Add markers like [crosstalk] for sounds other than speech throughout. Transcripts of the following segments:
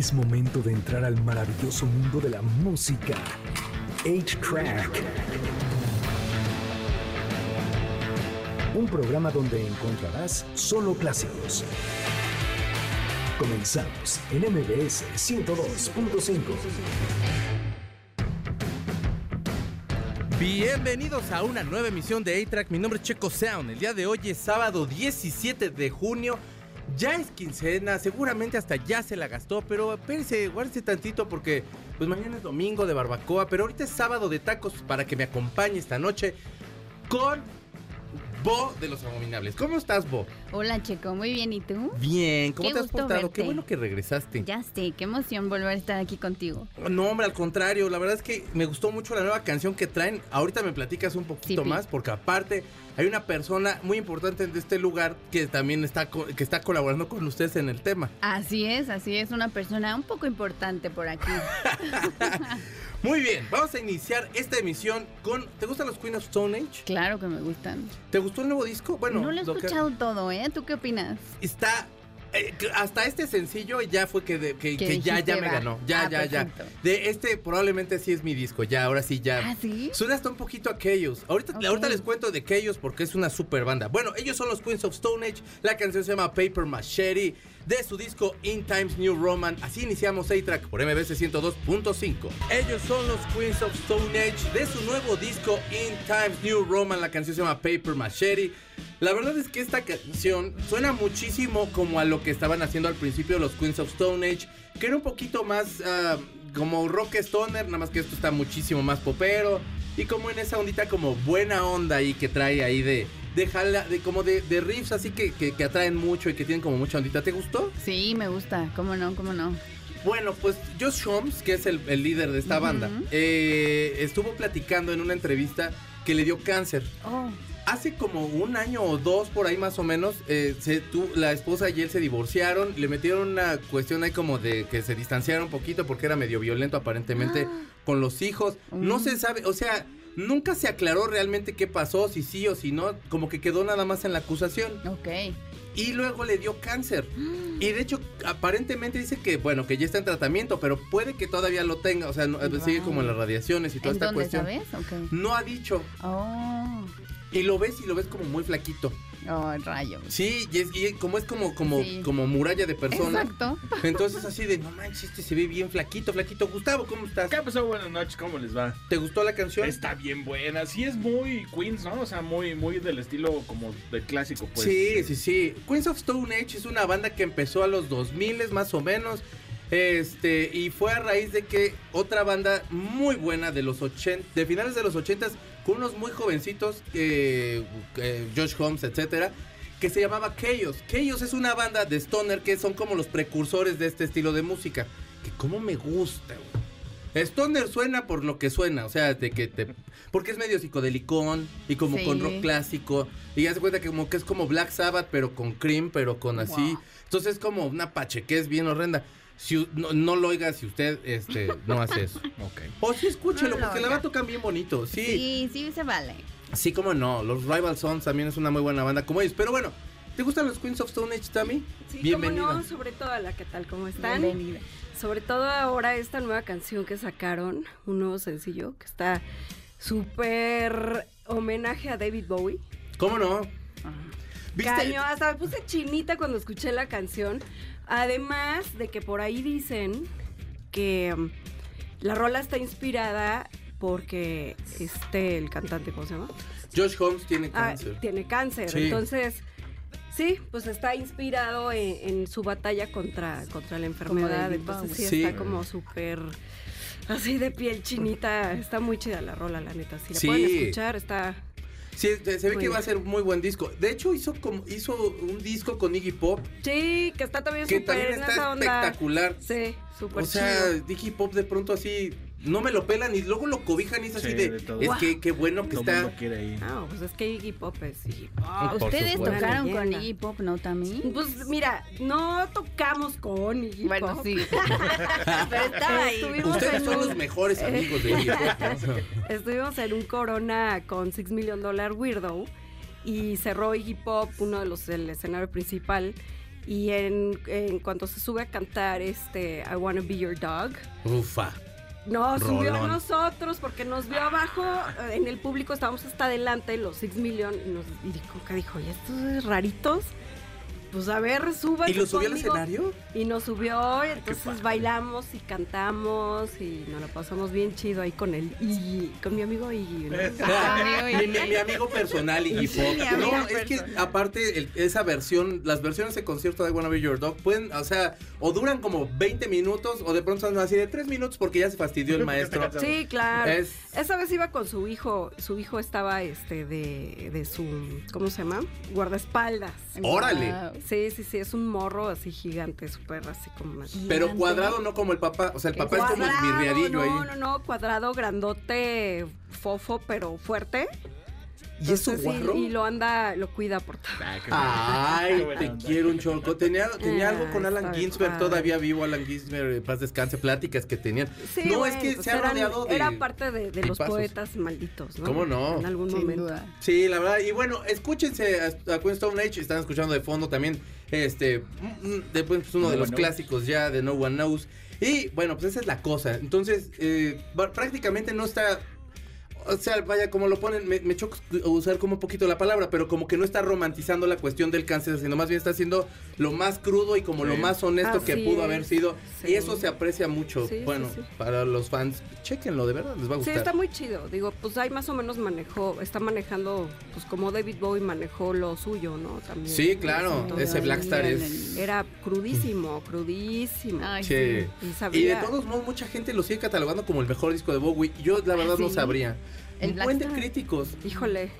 Es momento de entrar al maravilloso mundo de la música. 8-Track. Un programa donde encontrarás solo clásicos. Comenzamos en MBS 102.5. Bienvenidos a una nueva emisión de A-Track. Mi nombre es Checo Sound. El día de hoy es sábado 17 de junio. Ya es quincena, seguramente hasta ya se la gastó, pero espérense, guárdese tantito porque pues mañana es domingo de barbacoa, pero ahorita es sábado de tacos para que me acompañe esta noche con Bo de los Abominables. ¿Cómo estás, Bo? Hola, Checo, muy bien, ¿y tú? Bien, ¿cómo Qué te has portado? verte. Qué bueno que regresaste. Ya sé, qué emoción volver a estar aquí contigo. No, hombre, al contrario, la verdad es que me gustó mucho la nueva canción que traen. Ahorita me platicas un poquito Sí, más, porque aparte hay una persona muy importante de este lugar que también está, que está colaborando con ustedes en el tema. Así es, así es, una persona un poco importante por aquí. [laughs] Muy bien, vamos a iniciar esta emisión con... ¿Te gustan los Queen of Stone Age? claro que me gustan. ¿Te gustó el nuevo disco? Bueno, no lo he que- escuchado todo, ¿eh? ¿Tú qué opinas? está... eh, hasta este sencillo ya fue que, de- que, Que que ya, ya me va. ganó. Ya, Ah, ya, ya. De este probablemente sí es mi disco. Ya, ahora sí, ya. ¿Ah, sí? Suena hasta un poquito a Chaos. Ahorita, ahorita les cuento de Chaos porque es una super banda. Bueno, ellos son los Queens of Stone Age. La canción se llama Paper Machete de su disco In Times New Roman. Así iniciamos A-Track por MBC 102.5. Ellos son los Queens of Stone Age de su nuevo disco In Times New Roman. La canción se llama Paper Machete. La verdad es que esta canción suena muchísimo como a lo que estaban haciendo al principio los Queens of Stone Age, que era un poquito más ah, como rock stoner, nada más que esto está muchísimo más popero y como en esa ondita como buena onda ahí que trae ahí de de, jala- de como de, de riffs así que, que, que atraen mucho y que tienen como mucha ondita. ¿Te gustó? Sí, me gusta, cómo no, cómo no. Bueno, pues Josh Holmes, que es el, el líder de esta banda, eh, estuvo platicando en una entrevista que le dio cáncer. Oh, Hace como un año o dos por ahí más o menos, eh, se, la esposa y él se divorciaron, le metieron una cuestión ahí como de que se distanciaron un poquito porque era medio violento aparentemente con los hijos. No se sabe, o sea, nunca se aclaró realmente qué pasó, si sí o si no, como que quedó nada más en la acusación. ok. Y luego le dio cáncer. [gasps] Y de hecho, aparentemente dice que, bueno, que ya está en tratamiento, pero puede que todavía lo tenga, o sea, no- sigue como en las radiaciones y toda ¿En esta dónde cuestión. sabes? No ha dicho. Oh, Y lo ves y lo ves como muy flaquito. Oh, rayos. Sí, y, es, y como es como, como, Sí. como muralla de persona. Exacto. Entonces así de, no manches, este se ve bien flaquito, flaquito. Gustavo, ¿cómo estás? ¿Qué pasó? Buenas noches, ¿cómo les va? ¿Te gustó la canción? Está bien buena, sí es muy Queens, ¿no? O sea, muy, muy del estilo como del clásico, pues. sí, sí, sí. Queens of Stone Age es una banda que empezó a los 2000 más o menos. Este, y fue a raíz de que otra banda muy buena de los 80, de finales de los 80 con unos muy jovencitos, eh, eh, Josh Holmes, etcétera, que se llamaba Chaos. Chaos es una banda de stoner que son como los precursores de este estilo de música. Que como me gusta, güey. Stoner suena por lo que suena, o sea, de que te... Porque es medio psicodelicón y como Sí. con rock clásico. Y ya se cuenta que como que es como Black Sabbath, pero con cream, pero con así. Wow. Entonces es como una pache que es bien horrenda. Si, no, no lo oiga si usted este, no hace eso. [laughs] Ok. O sí escúchelo, No lo porque la va tocan bien bonito. Sí, sí, Sí, sí se vale. como no. Los Rival Sons también es una muy buena banda como ellos. Pero bueno, ¿te gustan los Queens of Stone Age, Tammy? Sí, Bienvenida. cómo no, sobre todo a la que tal, ¿cómo están? Bienvenida. Sobre todo ahora esta nueva canción que sacaron, un nuevo sencillo que está súper homenaje a David Bowie. ¿Cómo no? ¿Viste? Caño, hasta me puse chinita cuando escuché la canción. Además de que por ahí dicen que mm, la rola está inspirada porque este, el cantante, ¿cómo se llama? Josh Holmes tiene Ah, cáncer. tiene cáncer. Sí. Entonces, sí, pues está inspirado en, en su batalla contra, contra la enfermedad. Entonces sí, está como súper así de piel chinita. Está muy chida la rola, la neta. Si la Sí. pueden escuchar, está. Sí, se ve que va a ser muy buen disco. De hecho, hizo como hizo un disco con Iggy Pop Sí, que está también que súper también en está esa onda. espectacular. Sí, súper O sea, chido. Iggy Pop de pronto así no me lo pelan y luego lo cobijan y es así Sí, de, de todo. es que qué bueno que Todo está. mundo quiere ir. Ah, pues es que Iggy Pop es Iggy Pop. Ustedes supuesto. tocaron con. Iggy Pop, ¿no, Tami? Pues mira, no tocamos con Iggy Bueno, Pop. sí. [laughs] Pero estaba ahí. Estuvimos Ustedes en son un- los mejores [laughs] amigos de Iggy Pop. [laughs] Estuvimos en un Corona con Six Million Dollar Weirdo y cerró Iggy Pop, uno de los del escenario principal. Y en, en cuanto se sube a cantar este I Wanna Be Your Dog, Ufa. Nos subió a nosotros porque nos vio abajo eh, en el público, estábamos hasta adelante, los 6 Million, y, nos, y dijo, que dijo, ¿y estos raritos? Pues a ver, súbanse ¿Y lo subió al conmigo". escenario? Y nos subió, y entonces bailamos y cantamos y nos la pasamos bien chido ahí con el Iggy, con mi amigo Iggy. [laughs] ¿no? mi, mi- mi amigo personal y Sí, No, es que aparte el- esa versión, las versiones de concierto de Wanna Be Your Dog pueden, o sea, o duran como 20 minutos o de pronto son así de 3 minutos porque ya se fastidió el maestro. Sí, claro. Es- Esa vez iba con su hijo, su hijo estaba este de, de su, ¿cómo se llama? Guardaespaldas. Órale. Wow. Sí, sí, sí, es un morro así gigante, súper así como más. Pero cuadrado no como el papá, o sea, el papá es como Cuadrado, esmirriadillo no, ahí. No, no, cuadrado, grandote, fofo, pero fuerte. ¿Y eso Entonces, guarro? Y, lo anda, lo cuida por todo. Ah, Ay, te quiero un chorco. Tenía, tenía algo con Alan Ginsberg, todavía vivo Alan Ginsberg, eh, paz descanse, pláticas que tenían. Sí, no, bueno, es que pues se ha rodeado de... Era parte de, de los poetas malditos, ¿no? ¿Cómo no? En algún Sin momento. duda. Sí, la verdad. Y bueno, escúchense a, a Queen Stone Age. Están escuchando de fondo también. Este. mm, mm, Después pues, uno No de los Knows. clásicos ya de No One Knows. Y bueno, pues esa es la cosa. Entonces, eh, prácticamente no está. O sea, vaya, como lo ponen, me, me choca usar como un poquito la palabra, pero como que no está romantizando la cuestión del cáncer, sino más bien está haciendo lo más crudo y como lo Sí. más honesto que pudo es. haber sido. Sí. Y eso se aprecia mucho. Sí, sí, bueno, sí. para los fans, chequenlo, de verdad, les va a Sí, gustar. está muy chido. Digo, pues ahí más o menos manejó, está manejando, pues como David Bowie manejó lo suyo, ¿no? También. Sí, claro, ese Black Star es... Era crudísimo, crudísimo. Ay, Sí. Y Y de todos modos, mucha gente lo sigue catalogando como el mejor disco de Bowie. Yo, la verdad, no ¿sí? sabría. El Un Black buen de Star. críticos. Híjole.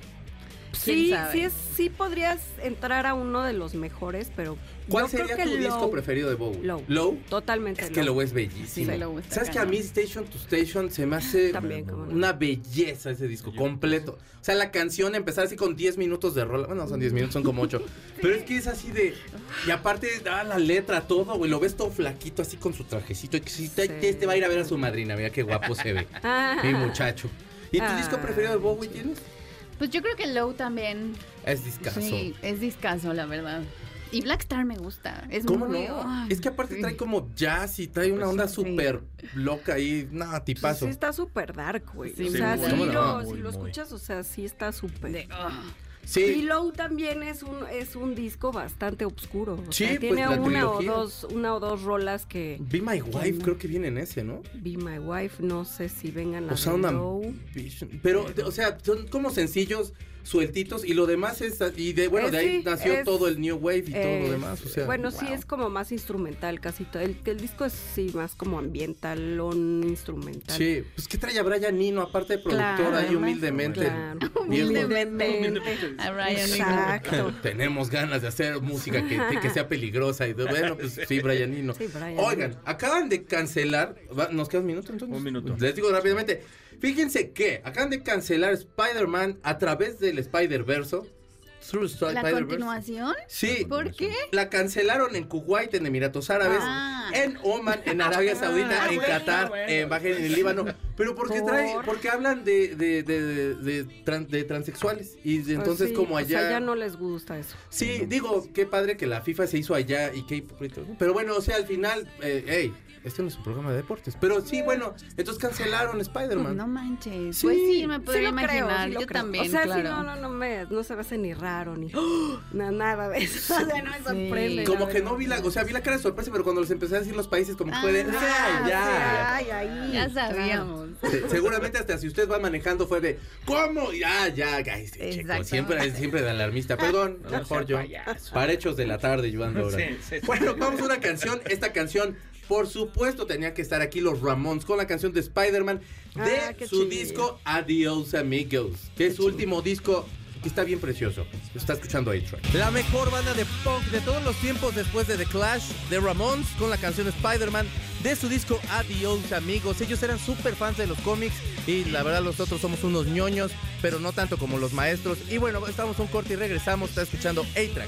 ¿Quién Sí, sí, es, sí podrías entrar a uno de los mejores, pero. ¿Cuál yo creo sería que tu disco Low- preferido de Bowie? Low. Totalmente. Es que Low. Low es bellísimo. Sí, Low está ¿Sabes que a mí Station to Station se me hace [laughs] También, cómo no. una belleza ese disco completo? O sea, la canción empezar así con 10 minutos de rola. Bueno, no son 10 minutos, son como 8. [laughs] Pero es que es así de. Y aparte, da la letra, todo, güey. Lo ves todo flaquito, así con su trajecito. Y que si te- Sí. este va a ir a ver a su madrina. Mira qué guapo se ve. Ah. [laughs] Mi muchacho. ¿Y tu Ah. disco preferido de Bowie tienes? Pues yo creo que Low también. Es discazo. Sí, es discaso, la verdad. Y Black Star me gusta. Es ¿Cómo muy, no? ay, es que aparte sí. trae como jazz y trae una onda sí. súper loca ahí. Nada, Pues tipazo. sí está súper dark, güey. Sí, o sea, muy lo, Muy, si lo muy. escuchas, o sea, sí está súper. Ah. Y Sí, Low también es un, es un disco bastante oscuro. O Sí, sea, pues, tiene una o dos, una o dos rolas que Be My Wife creo que viene en ese, ¿no? Be My Wife, no sé si vengan a O sea, una Low. Vision. Pero, o sea, son como sencillos, sueltitos, y lo demás es, y de, bueno, Eh, de ahí sí, nació es- todo el New Wave y todo lo demás, o sea. bueno, sí es como más instrumental casi todo. El, el disco es sí más como ambiental o instrumental. Sí, pues ¿qué trae a Brian Nino, aparte de productor Claro, ahí humildemente? Claro. Humildemente. A Brian Eno. Exacto. Tenemos ganas de hacer música que, que sea peligrosa y de- bueno, pues sí, Brian Nino. Sí, Brian Oigan, acaban de cancelar, va- ¿nos queda un minuto entonces? Un minuto. Les digo rápidamente, fíjense que acaban de cancelar Spider-Man a través del Spider-Verso. ¿La continuación? Sí, ¿Por qué? la cancelaron en Kuwait, en Emiratos Árabes, Ah. en Oman, en Arabia Saudita, Ah, en bueno, Qatar, bueno. en Bahrein, en el Líbano. Pero porque trae, Por- porque hablan de, de, de, de, de tran- de transexuales. Y Pues entonces sí, como o allá... sea, ya no les gusta eso. Sí, digo, qué padre que la FIFA se hizo allá y qué. Pero bueno, o sea, al final, eh, hey, este no es un programa de deportes. Pero sí, bueno, entonces cancelaron Spider-Man. No manches. Sí. pues sí, me Sí podría lo creo, imaginar. sí lo Yo creo. también, O sea, claro. sí, no, no, no, me, no se me hace ni raro, ni [gasps] na- nada de eso. [laughs] O sea, no me sorprende. Como que no vi la, o sea, vi la cara de sorpresa, pero cuando les empecé a decir los países, como que fue de, Ah, ¡ah, ya! Ay, ahí. Ya sabíamos. Se- Seguramente hasta si usted va manejando fue de ¿Cómo? Ya, ya, ay, este checo, siempre, siempre de alarmista. Perdón, a [laughs] lo mejor yo. Para hechos de la tarde yo ando ahora. Sí, sí, sí. Bueno, vamos a una canción. Esta canción, por supuesto, tenía que estar aquí los Ramones con la canción de Spider-Man de Ah, su chido. disco Adios Amigos, que es su último disco que está bien precioso. Está escuchando A-Track. La mejor banda de punk de todos los tiempos después de The Clash, de Ramones, con la canción Spider-Man de su disco Adios Amigos. Ellos eran súper fans de los cómics y la verdad nosotros somos unos ñoños, pero no tanto como los maestros. Y bueno, estamos un corte y regresamos. Está escuchando A-Track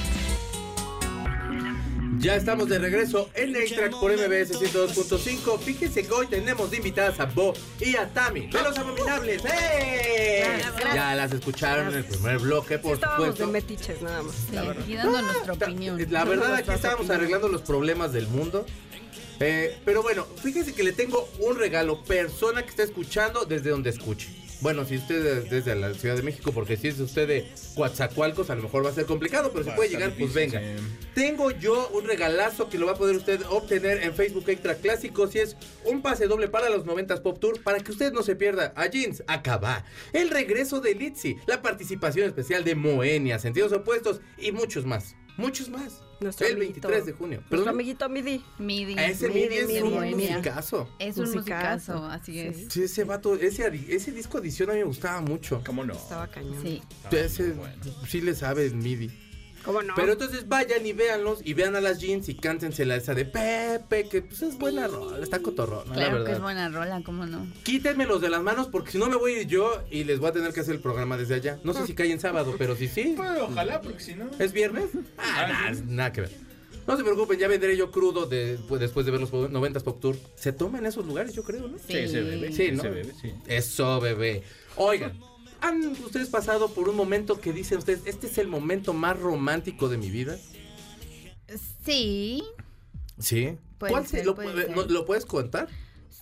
Ya estamos de regreso en A-Track por MBS 102.5. Fíjense que hoy tenemos de invitadas a Bo y a Tami de los Abominables. ¡Eh! Ya las escucharon en el primer bloque, por Estábamos supuesto. de metiches nada más. Sí, la verdad. aquí dando nuestra opinión. La verdad, aquí estábamos arreglando los problemas del mundo. Eh, pero bueno, fíjense que le tengo un regalo, persona que está escuchando desde donde escuche. Bueno, si usted es desde la Ciudad de México, porque si es usted de Coatzacoalcos, a lo mejor va a ser complicado, pero si puede llegar, pues venga. sí. Tengo yo un regalazo que lo va a poder usted obtener en Facebook Extra Clásicos y es un pase doble para los 90s Pop Tour para que usted no se pierda a Jeans, acaba, el regreso de Litzy, la participación especial de Moenia, Sentidos Opuestos y muchos más. Muchos más. Nuestro el amiguito. 23 de junio. Nuestro amiguito Midi. Midi. Ese Midi, Midi es Midi, un musicazo. Es un Musicazo. musicazo, así es. Sí. Sí, ese vato, ese, ese disco edición a mí me gustaba mucho. ¿Cómo no? Estaba cañón. Sí. Estaba Ese, muy bueno. sí le sabe el MIDI. ¿Cómo no? Pero entonces vayan y véanlos y vean a las jeans y cántensela esa de Pepe, que pues es buena rola, está cotorrona, la Claro que verdad. es buena rola, ¿cómo no? Quítenmelos de las manos porque si no me voy a ir yo y les voy a tener que hacer el programa desde allá. No sé si cae en sábado, pero si sí. Pues, ojalá, porque si no. ¿Es viernes? Ah, Ah, sí. nada que ver. No se preocupen, ya vendré yo crudo de- pues, después de ver los 90s Pop Tour. Se toma en esos lugares, yo creo, ¿no? Sí, se bebe. Sí, ¿no? Se bebe, sí. Eso, bebé. Oigan, ¿han ustedes pasado por un momento que dicen ustedes, este es el momento más romántico de mi vida? Sí, Sí. Puede ¿Cuál se- ser, lo, puede puede- ser. no- ¿Lo puedes contar?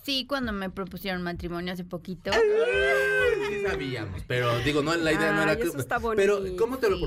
sí, cuando me propusieron matrimonio hace poquito. Sí sabíamos, pero digo, no, la idea no era que... pero. ¿cómo te lo Sí.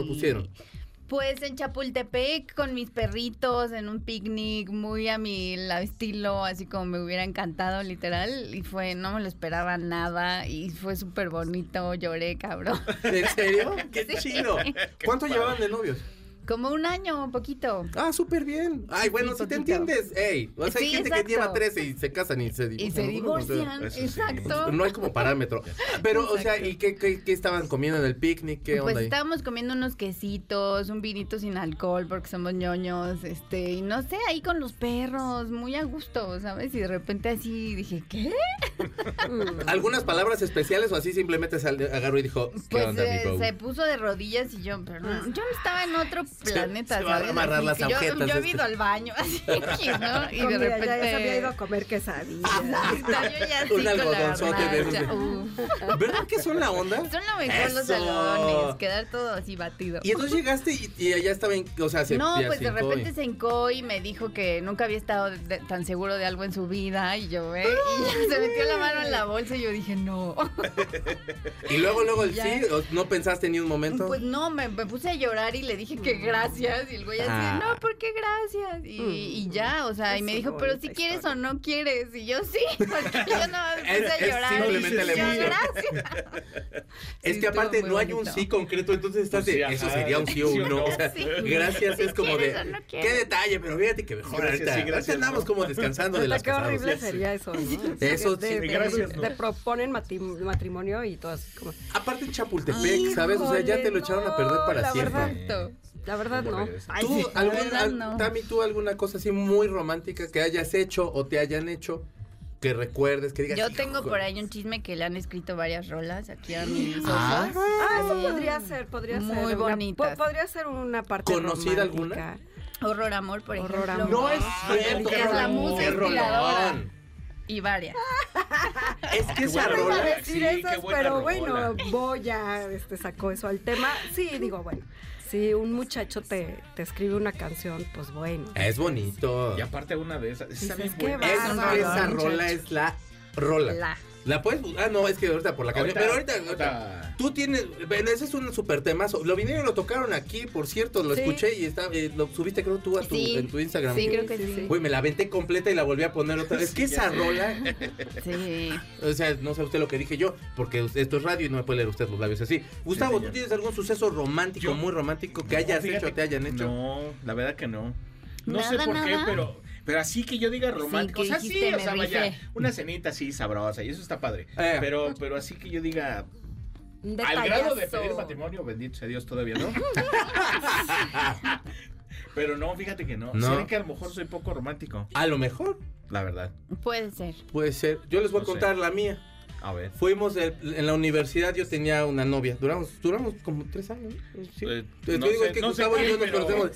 Pues en Chapultepec con mis perritos en un picnic muy a mi la- estilo, así como me hubiera encantado literal y fue no me lo esperaba nada y fue súper bonito, lloré cabrón. ¿En serio? [laughs] ¡Qué Sí. chido! ¿Cuánto llevaban de novios? Como un año, un poquito. Ah, súper bien. Ay, bueno, sí, si te entiendes. Ey, o sea, hay Sí, gente que lleva 13 y se casan y se divorcian. Y se divorcian, exacto. No hay como parámetro. Pero, o sea. ¿y qué, qué, qué estaban comiendo en el picnic? ¿Qué Pues onda ahí? estábamos comiendo unos quesitos, un vinito sin alcohol porque somos ñoños, este, y no sé, ahí con los perros, muy a gusto, ¿sabes? Y de repente así dije, ¿qué? Mm. ¿Algunas palabras especiales o así simplemente se agarró y dijo, ¿qué Pues onda, eh, se puso de rodillas y yo, pero no, yo estaba en otro planeta, se va a ¿sabes? amarrar Así las yo, agujetas yo este. he ido al baño, [laughs] así, ¿no? Y de repente... ya, ya se había ido a comer quesadillas. [laughs] [laughs] Un algodonzote de esos. ¿Verdad que son la onda? Son lo mejor los algodones, quedar todo así batido. Y entonces llegaste y, y allá estaba en, o sea, se No, pues de hincó y- repente se hincó y me dijo que nunca había estado de- tan seguro de algo en su vida y yo, ¿eh? Y ya se metió la mano en la bolsa y yo dije, no. [laughs] Y luego, luego el Ya. sí, ¿o ¿no pensaste ni un momento? Pues no, me, me puse a llorar y le dije que gracias y el güey así, Ah. no, ¿por qué gracias? Y, y ya, o sea, y me dijo, pero si quieres o no quieres. Y yo sí, [laughs] porque yo no me Es- puse a es llorar. simplemente y yo, gracias. [laughs] es Sí, que aparte no hay un sí concreto, entonces estás Pues de, eso sería un sí o un no. no. O sea, Sí. gracias es como de, ¿Quieres o no qué detalle, pero fíjate que mejor Gracias, ahorita, sí, gracias, andamos ¿no? como descansando de las qué casadas. horrible sería eso, ¿no? Eso sí. Gracias, ¿no? de proponen matrimonio y todo así como... Aparte en Chapultepec, ¿sabes? O sea, ya te lo echaron a perder para la siempre. verdad. La verdad ¿Cómo no. Ay, ¿Tú, la algún- verdad, al- no. Tami, tú alguna cosa así muy romántica que hayas hecho o te hayan hecho que recuerdes, que digas. Yo tengo por ahí un chisme que le han escrito varias rolas aquí a mis ojos. Ah. Ah, eso podría ser, podría Muy ser. bonitas. po- podría ser una parte ¿Conocida romántica. Horror Amor, por Horror, ejemplo. amor. No es cierto. es la rolón. Y varias. [laughs] Es que esa buena No iba a decir Sí, esas, pero rola. bueno, Boya este, sacó eso al tema. Sí, digo, bueno, si un muchacho te, te escribe una canción, pues bueno. Es bonito. Y aparte una de esas. Bien buena. Esa muchacho. rola es la rola. La. La puedes buscar. Ah, no, es que ahorita por la canción. Pero ahorita, ahorita- Tú tienes. Ven, ese es un super temazo. Lo vinieron y lo tocaron aquí, por cierto. Lo Sí. escuché y está, eh, lo subiste, creo tú, a tu, Sí. en tu Instagram. Sí, creo que Sí, sí. sí. Güey, me la aventé completa y la volví a poner otra vez. Es que Sí, esa rola. [laughs] Sí. O sea, no sabe usted lo que dije yo, porque esto es radio y no me puede leer usted los labios así. Gustavo, ¿tú tienes algún suceso romántico, Yo- muy romántico que No, hayas fíjate hecho o te hayan hecho? No, la verdad que no. No sé Nada, por qué, pero, pero así que yo diga romántico. que o sea, sí, o sea, vaya, una cenita así sabrosa y eso está padre. Eh. Pero, pero así que yo diga Al grado de pedir matrimonio, bendito sea Dios todavía, ¿no? [laughs] Pero no, fíjate que no. No. ¿Será que a lo mejor soy poco romántico? A lo mejor La verdad. Puede ser. puede ser. Yo les voy a sé. contar la mía. A ver. Fuimos en la universidad, yo tenía una novia. Duramos, duramos como tres años. ¿no? Sí. Eh, no digo sé- que sé Gustavo y yo nos pero- conocemos.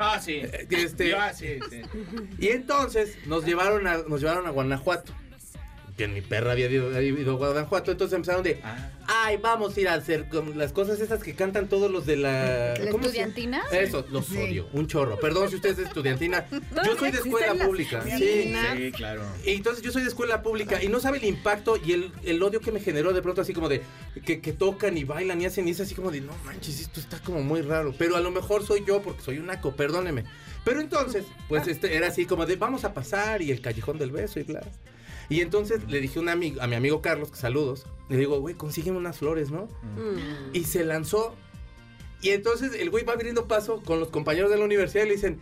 Ah, sí. Eh, este- Ah, sí, sí. Y entonces nos llevaron a, nos llevaron a Guanajuato. Que mi perra había ido, había ido a Guanajuato. Entonces empezaron de, Ah. ay, vamos a ir a hacer como las cosas esas que cantan todos los de la... ¿La ¿cómo se- estudiantina? Eso, los Sí. odio. Un chorro. Perdón si usted es de estudiantina. [laughs] Yo soy de escuela pública. Sí. Sí, claro. Y entonces yo soy de escuela pública y no sabe el impacto y el, el odio que me generó de pronto así como de que, que tocan y bailan y hacen y es así como de no manches, esto está como muy raro. Pero a lo mejor soy yo porque soy un naco, perdóneme. Pero entonces, pues este era así como de vamos a pasar y el callejón del beso y bla. Y entonces le dije a, un amigo, a mi amigo Carlos, que saludos, le digo, güey, consígueme unas flores, ¿no? Mm. Y se lanzó. Y entonces el güey va abriendo paso con los compañeros de la universidad y le dicen,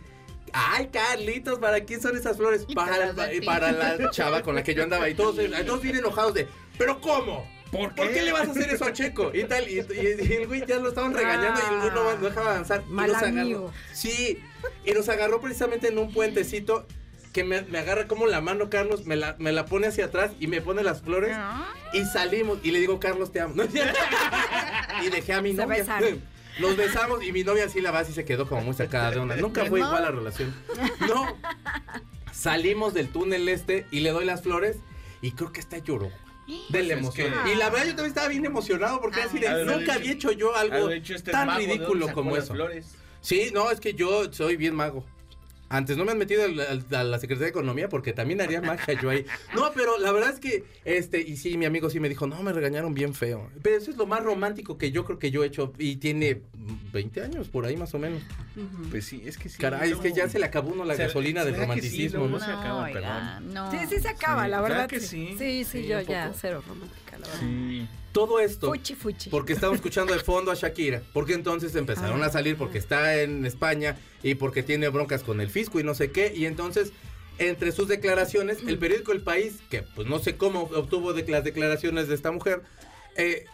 ay, Carlitos, ¿para quién son esas flores? Y Para, te la- las da a ti. para la chava con la que yo andaba. Y todos, todos bien enojados de, ¿pero cómo? ¿Por ¿Por qué le vas a hacer eso a Checo? Y tal, y, y- y el güey ya lo estaban regañando y el güey no, no dejaba avanzar. Y Mal nos agarró. Sí, y nos agarró precisamente en un puentecito que me, me agarra como la mano Carlos, me la, me la pone hacia atrás y me pone las flores. Y salimos y le digo, Carlos, te amo. [laughs] Y dejé a mi Se novia. besaron. [laughs] Nos besamos y mi novia así la base y se quedó como muy sacada de onda. Nunca fue No. igual la relación. No. Salimos del túnel este y le doy las flores y creo que hasta lloró. [gasps] De la Pues es emoción. que- Y la verdad yo también estaba bien emocionado porque así de, Ah. nunca había hecho yo algo este tan mago, ¿de dónde ridículo como eso. flores? Sí, no, es que yo soy bien mago. Antes no me han metido al- al- a la Secretaría de Economía porque también haría magia yo ahí. No, pero la verdad es que, este, y sí, mi amigo sí me dijo, no, me regañaron bien feo. Pero eso es lo más romántico que yo creo que yo he hecho y tiene 20 años por ahí más o menos. Pues sí, es que sí. Caray, es que ya se le acabó uno la ¿Será- gasolina del sí? romanticismo, ¿no? se acaba, oiga, perdón. no. Sí, sí se acaba, Sí, la ¿verdad que sí. sí? Sí, sí, Sí, yo ya cero romántica, la verdad. Sí. Todo esto Fuchi, fuchi. porque estamos escuchando de fondo a Shakira, porque entonces empezaron a salir porque está en España y porque tiene broncas con el fisco y no sé qué, y entonces entre sus declaraciones, el periódico El País, que pues no sé cómo obtuvo de las declaraciones de esta mujer, eh,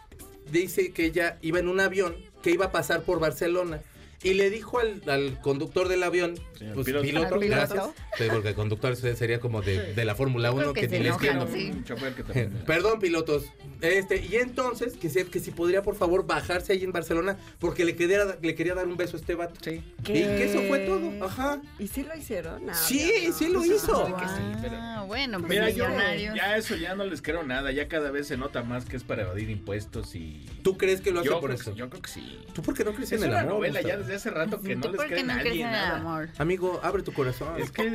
dice que ella iba en un avión que iba a pasar por Barcelona. Y le dijo al, al conductor del avión, Sí, pues piloto. piloto, Al piloto. gracias. Sí, porque el conductor sería como de, de la Fórmula Yo creo 1 que que, se ni les enojan, quiero. sí. [laughs] Perdón, pilotos. Este, y entonces, que, se, que si podría por favor bajarse ahí en Barcelona, porque le quería, le quería dar un beso a este vato. Sí. Y que eso fue todo. Ajá. ¿Y sí lo hicieron? No, Sí, no. sí lo hizo. que sí, pero- Ah, bueno, pues Mira, yo millonarios. ya eso ya no les creo nada. Ya cada vez se nota más que es para evadir impuestos y. ¿Tú crees que lo hace yo por creo eso? que- yo creo que sí. ¿Tú por qué no crees Es en el una amor? novela ya Gustavo? Desde hace rato que no ¿Tú les cree no nadie nada. amor? Amigo, abre tu corazón. Es que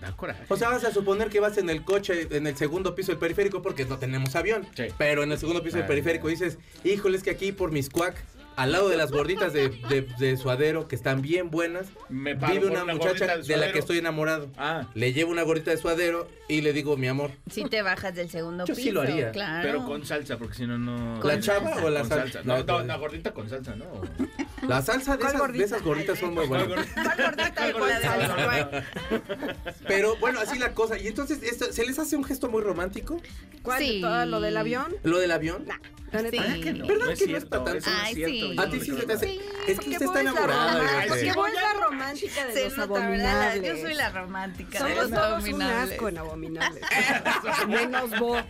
da coraje. O sea, vas a suponer que vas en el coche, en el segundo piso del periférico, porque no tenemos avión. Sí. Pero en el segundo piso del periférico dices, híjole, es que aquí por mis cuac, al lado de las gorditas de, de, de suadero, que están bien buenas, Me vive una una muchacha de la que estoy enamorado. Ah, Le llevo una gordita de suadero y le digo, mi amor, Si te bajas del segundo Yo piso. sí lo haría. Claro. pero con salsa, porque si no, no. ¿Con ¿la chava salsa? o la Con salsa? salsa. No, no, la gordita con salsa, ¿no? [laughs] La salsa de ¿Cuál esas, de gordita? esas gorditas son muy buenas. ¿Cuál gordita cuál salsa? Pero bueno, así la cosa. Y entonces, esto, ¿se les hace un gesto muy romántico? ¿Cuál? Sí. ¿Todo lo del avión? Lo del avión. La neta. Sí. que no, ¿Verdad no es que no es cierto, tan- eso no es Ay, cierto, sí. A ti se te hace. Es que usted está enamorada. porque vos la romántica de Se los nota, ¿verdad? abominables. Yo soy la romántica de Somos los todos un abominables. asco en abominables. [laughs] Menos vos.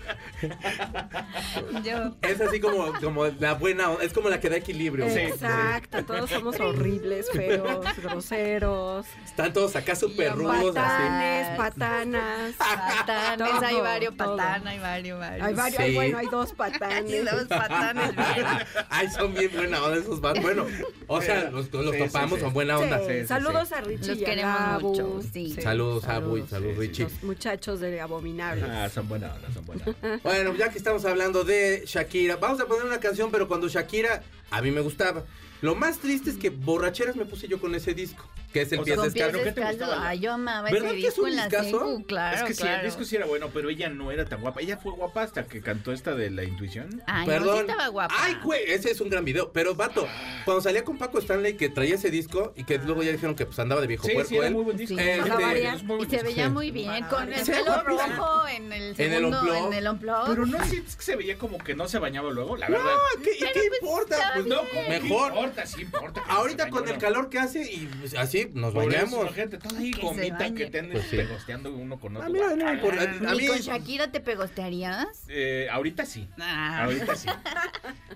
Yo. Es así como, como la buena, es como la que da equilibrio. Exacto, todos somos horribles, feos, groseros, Están todos acá súper rudos, así. patanes, patanas. Patanes, Todo, hay varios patán, hay varios, varios. Hay varios, Sí. hay, bueno, hay dos Hay patanes. dos patanes [laughs] bien. Ay, son bien buena onda esos vatos. Bueno, o sea, los, los Sí, topamos, sí. son buena onda. Sí, sí, sí, saludos sí. a Richie Los y a queremos mucho, sí. Saludos, Abu, y saludos, sí, Richie. Los muchachos de Abominables. Ah, son buena onda, son buena onda. [laughs] Bueno, ya que estamos hablando de Shakira, vamos a poner una canción, pero cuando Shakira a mí me gustaba. Lo más triste es que borracheras me puse yo con ese disco, que es el O Pies sea, Con pies. ¿qué te gustaba? Ay, yo amaba ¿Verdad ese que es un en la discazo? claro, es que sí, claro. el disco sí era bueno, pero ella no era tan guapa. Ella fue guapa hasta que cantó esta de la intuición. Ay, no, sí Perdón. estaba guapa. Ay, güey, ese es un gran video. Pero, vato, cuando salía con Paco Stanley que traía ese disco y que luego ya dijeron que pues andaba de viejo Sí, puerco sí, era él. muy buen disco. Sí, este, varias, es muy y se veía muy bien con el pelo [laughs] rojo en el segundo, en el unplug. Pero no sientes que se veía como que no se bañaba luego, la No, verdad. ¿qué, ¿y qué importa? está Pues No, no, ¿cómo que mejor. importa, sí importa. que no Ahorita con el ¿no? calor que hace y pues, así nos bañamos. la gente toda ahí gomita que te andes Pues sí. pegosteando uno con otro. Ah, no importa. A ¿Ni mí con Shakira te pegostearías? Eh, ahorita sí. Ah. Ahorita sí.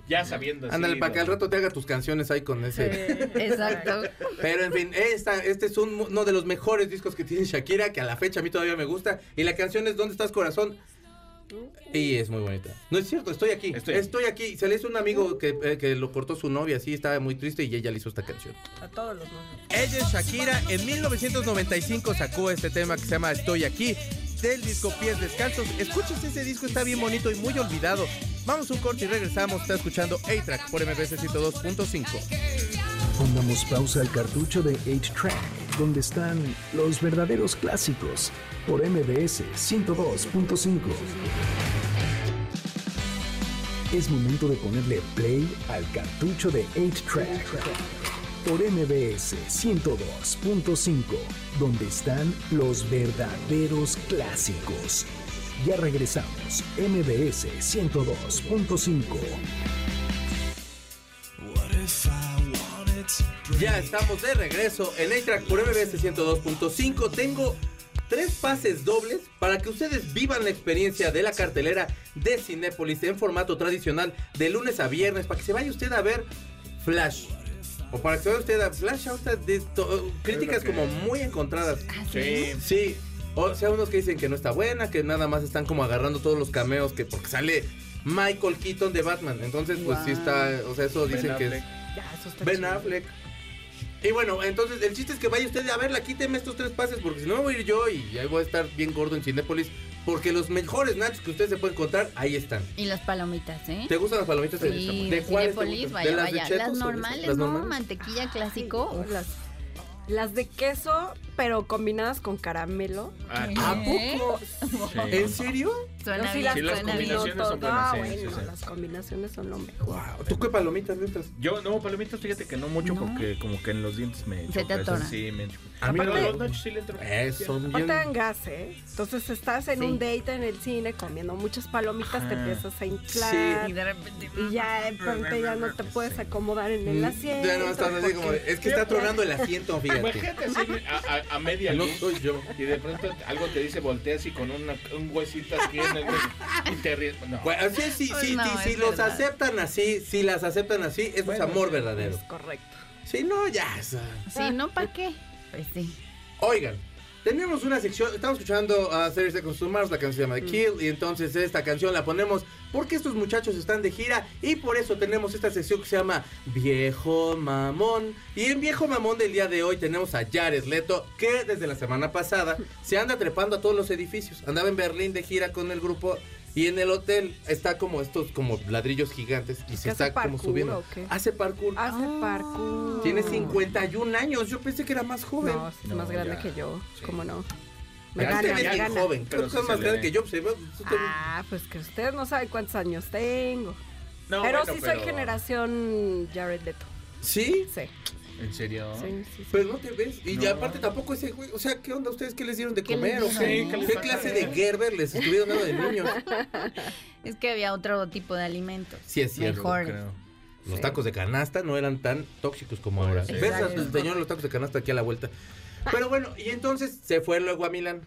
Ya sabiendo. Ándale, para que no. al rato te haga tus canciones ahí con ese. [laughs] Exacto. Pero en fin, esta, este es un- uno de los mejores discos que tiene Shakira, que a la fecha a mí todavía me gusta. Y la canción es ¿Dónde estás corazón? Y es muy bonita. No es cierto, estoy aquí. Estoy Estoy, aquí. aquí. Se le hizo un amigo que, eh, que lo cortó su novia, así estaba muy triste y ella le hizo esta canción. A todos los nombres. Ella es Shakira. En 1995 sacó este tema que se llama Estoy aquí. Del disco Pies Descalzos. Escúchese ese disco, está bien bonito y muy olvidado. Vamos un corte y regresamos. Está escuchando A-Track por MBC 102.5. Pongamos pausa al cartucho de 8-Track, donde están los verdaderos clásicos, por MBS 102.5. Es momento de ponerle play al cartucho de 8-Track, por MBS 102.5, donde están los verdaderos clásicos. Ya regresamos, MBS 102.5. Ya estamos de regreso en A-Track por MBS 102.5. Tengo tres pases dobles para que ustedes vivan la experiencia de la cartelera de Cinépolis en formato tradicional de lunes a viernes para que se vaya usted a ver Flash. O para que se vaya usted a Flash, ahorita de críticas que- como muy encontradas. ¿Ah, Sí. Sí, o sea, unos que dicen que no está buena, que nada más están como agarrando todos los cameos que porque sale Michael Keaton de Batman. Entonces, pues sí está, o sea, eso Ben dicen que es. Ya, eso está Ben chido. Affleck. Y bueno, entonces el chiste es que vaya usted a verla, quíteme estos tres pases porque si no me voy a ir yo y ahí voy a estar bien gordo en Cinépolis porque los mejores nachos que usted se puede encontrar ahí están. Y las palomitas, ¿eh? ¿Te gustan las palomitas? Sí, ¿De de cuáles te gustan? vaya, ¿De las de vaya. Chetos Las de- normales, las ¿no? normales? Mantequilla clásico. Ay. Las, las de queso, pero combinadas con caramelo. Ah, ¿A ¿Eh? poco? sí. ¿En serio? Suena sí bien, las Sí, las suena bien. combinaciones son todo. buenas, Ah, sí, bueno, sí, sí. las combinaciones son lo mejor. Wow. ¿Tú qué palomitas estas? Yo, no, palomitas, fíjate que no mucho No. porque como que en los dientes me Se te atora. Sí, me. A mí Pero no. los nachos sí le entro. Eh, son Aparte bien... dan gas, ¿eh? Entonces estás en Sí. un date en el cine comiendo muchas palomitas, te empiezas a inflar. Y de repente. Y ya de repente ya no te puedes acomodar en el asiento. Mm, Ya no estás así como es que está tronando el asiento, fíjate. Imagínate así a, a, a media No luz soy yo. y de pronto algo te dice volteas y con una, un huesito aquí en el y te ríes. No. Bueno, sí, sí, sí, No, sí, es si los aceptan así, si las aceptan así, eso Bueno, es amor sí, verdadero. Es correcto. Si no, ya. Sí, ¿no? ¿Para qué? Pues sí. Oigan, tenemos una sección, estamos escuchando a 30 Seconds to Mars, la canción se llama The Kill, y entonces esta canción la ponemos porque estos muchachos están de gira y por eso tenemos esta sección que se llama Viejo Mamón. Y en Viejo Mamón del día de hoy tenemos a Jared Leto, que desde la semana pasada se anda trepando a todos los edificios. Andaba en Berlín de gira con el grupo. Y en el hotel está como estos como ladrillos gigantes y se ¿Que hace está como subiendo. o qué? Hace parkour. Hace Ah. parkour. Tiene 51 años. Yo pensé que era más joven. No, es No, más grande ya. que yo. Sí. ¿Cómo no? Me gana, me gana. joven. Pero Creo que sí es más grande que yo. pues, Ah, pues que ustedes no saben cuántos años tengo. No, pero bueno, sí soy generación Jared Leto. Sí, Sí, ¿En serio? sí, sí. sí. pero no te ves. Y ya aparte tampoco ese güey. O sea, ¿qué onda ustedes? ¿Qué les dieron de ¿Qué comer? les ¿O dieron? qué? ¿qué ¿Qué clase de Gerber les estuvieron dando de niños? [laughs] Es que había otro tipo de alimentos. Sí, es cierto. Mejores. Creo. Los Sí. tacos de canasta no eran tan tóxicos como ahora. Sí. ¿Ves al señor los tacos de canasta aquí a la vuelta? Pero bueno, y entonces se fue luego a Milán.